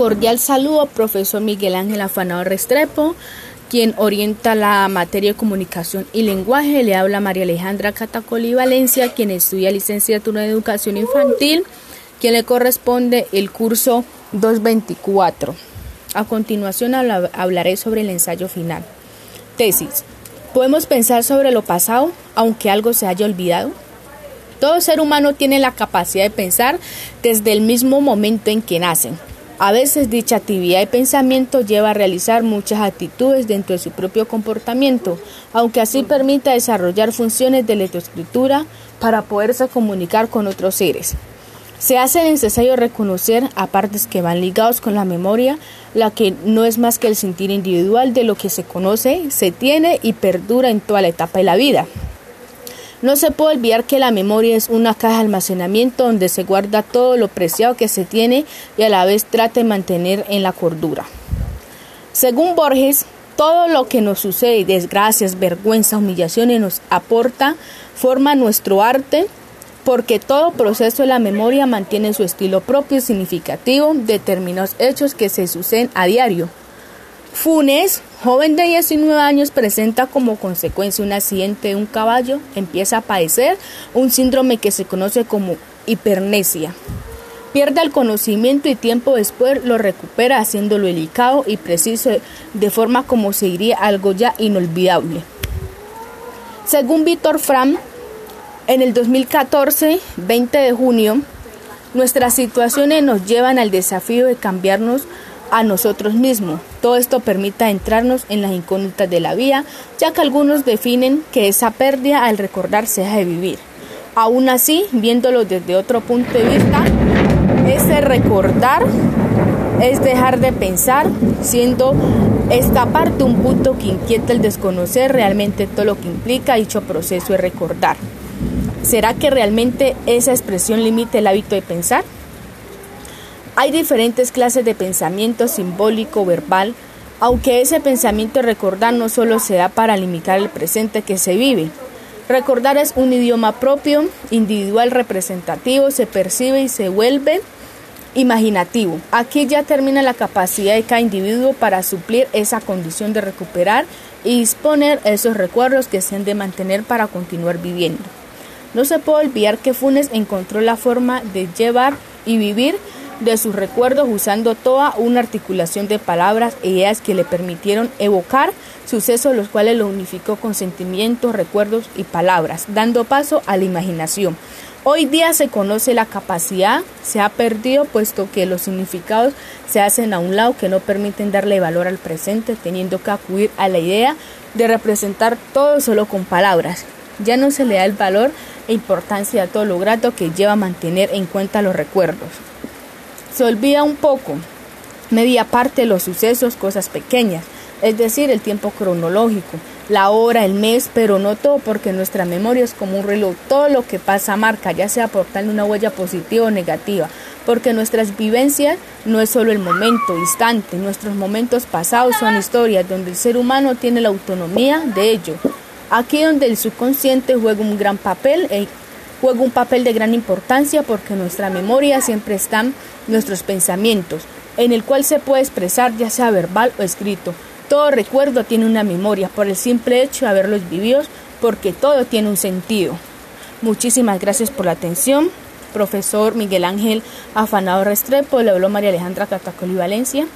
Cordial saludo, profesor Miguel Ángel Afanado Restrepo, quien orienta la materia de comunicación y lenguaje. Le habla María Alejandra Catacoli Valencia, quien estudia licenciatura en educación infantil, quien le corresponde el curso 224. A continuación hablaré sobre el ensayo final. Tesis. ¿Podemos pensar sobre lo pasado aunque algo se haya olvidado? Todo ser humano tiene la capacidad de pensar desde el mismo momento en que nacen. A veces dicha actividad de pensamiento lleva a realizar muchas actitudes dentro de su propio comportamiento, aunque así permita desarrollar funciones de lectoescritura para poderse comunicar con otros seres. Se hace necesario reconocer a partes que van ligados con la memoria, la que no es más que el sentir individual de lo que se conoce, se tiene y perdura en toda la etapa de la vida. No se puede olvidar que la memoria es una caja de almacenamiento donde se guarda todo lo preciado que se tiene y a la vez trata de mantener en la cordura. Según Borges, todo lo que nos sucede, desgracias, vergüenza, humillaciones, nos aporta, forma nuestro arte, porque todo proceso de la memoria mantiene su estilo propio y significativo, determinados hechos que se suceden a diario. Funes, joven de 19 años, presenta como consecuencia un accidente de un caballo, empieza a padecer un síndrome que se conoce como hipernesia. Pierde el conocimiento y tiempo después lo recupera haciéndolo delicado y preciso de forma como se diría algo ya inolvidable. Según Víctor Fram, en el 2014, 20 de junio, nuestras situaciones nos llevan al desafío de cambiarnos a nosotros mismos. Todo esto permite entrarnos en las incógnitas de la vida, ya que algunos definen que esa pérdida al recordar se deja de vivir. Aún así, viéndolo desde otro punto de vista, ese recordar es dejar de pensar, siendo esta parte un punto que inquieta el desconocer realmente todo lo que implica dicho proceso de recordar. ¿Será que realmente esa expresión limita el hábito de pensar? Hay diferentes clases de pensamiento simbólico, verbal, aunque ese pensamiento recordar no solo se da para limitar el presente que se vive. Recordar es un idioma propio, individual, representativo, se percibe y se vuelve imaginativo. Aquí ya termina la capacidad de cada individuo para suplir esa condición de recuperar y disponer esos recuerdos que se han de mantener para continuar viviendo. No se puede olvidar que Funes encontró la forma de llevar y vivir de sus recuerdos usando toda una articulación de palabras e ideas que le permitieron evocar sucesos los cuales lo unificó con sentimientos, recuerdos y palabras, dando paso a la imaginación. Hoy día se conoce la capacidad, se ha perdido puesto que los significados se hacen a un lado que no permiten darle valor al presente, teniendo que acudir a la idea de representar todo solo con palabras. Ya no se le da el valor e importancia a todo lo grato que lleva a mantener en cuenta los recuerdos. Se olvida un poco, media parte de los sucesos, cosas pequeñas, es decir, el tiempo cronológico, la hora, el mes, pero no todo porque nuestra memoria es como un reloj, todo lo que pasa marca, ya sea aportando una huella positiva o negativa, porque nuestras vivencias no es solo el momento, instante, nuestros momentos pasados son historias donde el ser humano tiene la autonomía de ello. Aquí donde el subconsciente juega un gran papel, eh, juega un papel de gran importancia porque nuestra memoria siempre están nuestros pensamientos, en el cual se puede expresar ya sea verbal o escrito. Todo recuerdo tiene una memoria por el simple hecho de haberlos vivido, porque todo tiene un sentido. Muchísimas gracias por la atención. Profesor Miguel Ángel Afanado Restrepo, le habló María Alejandra Catacoli Valencia.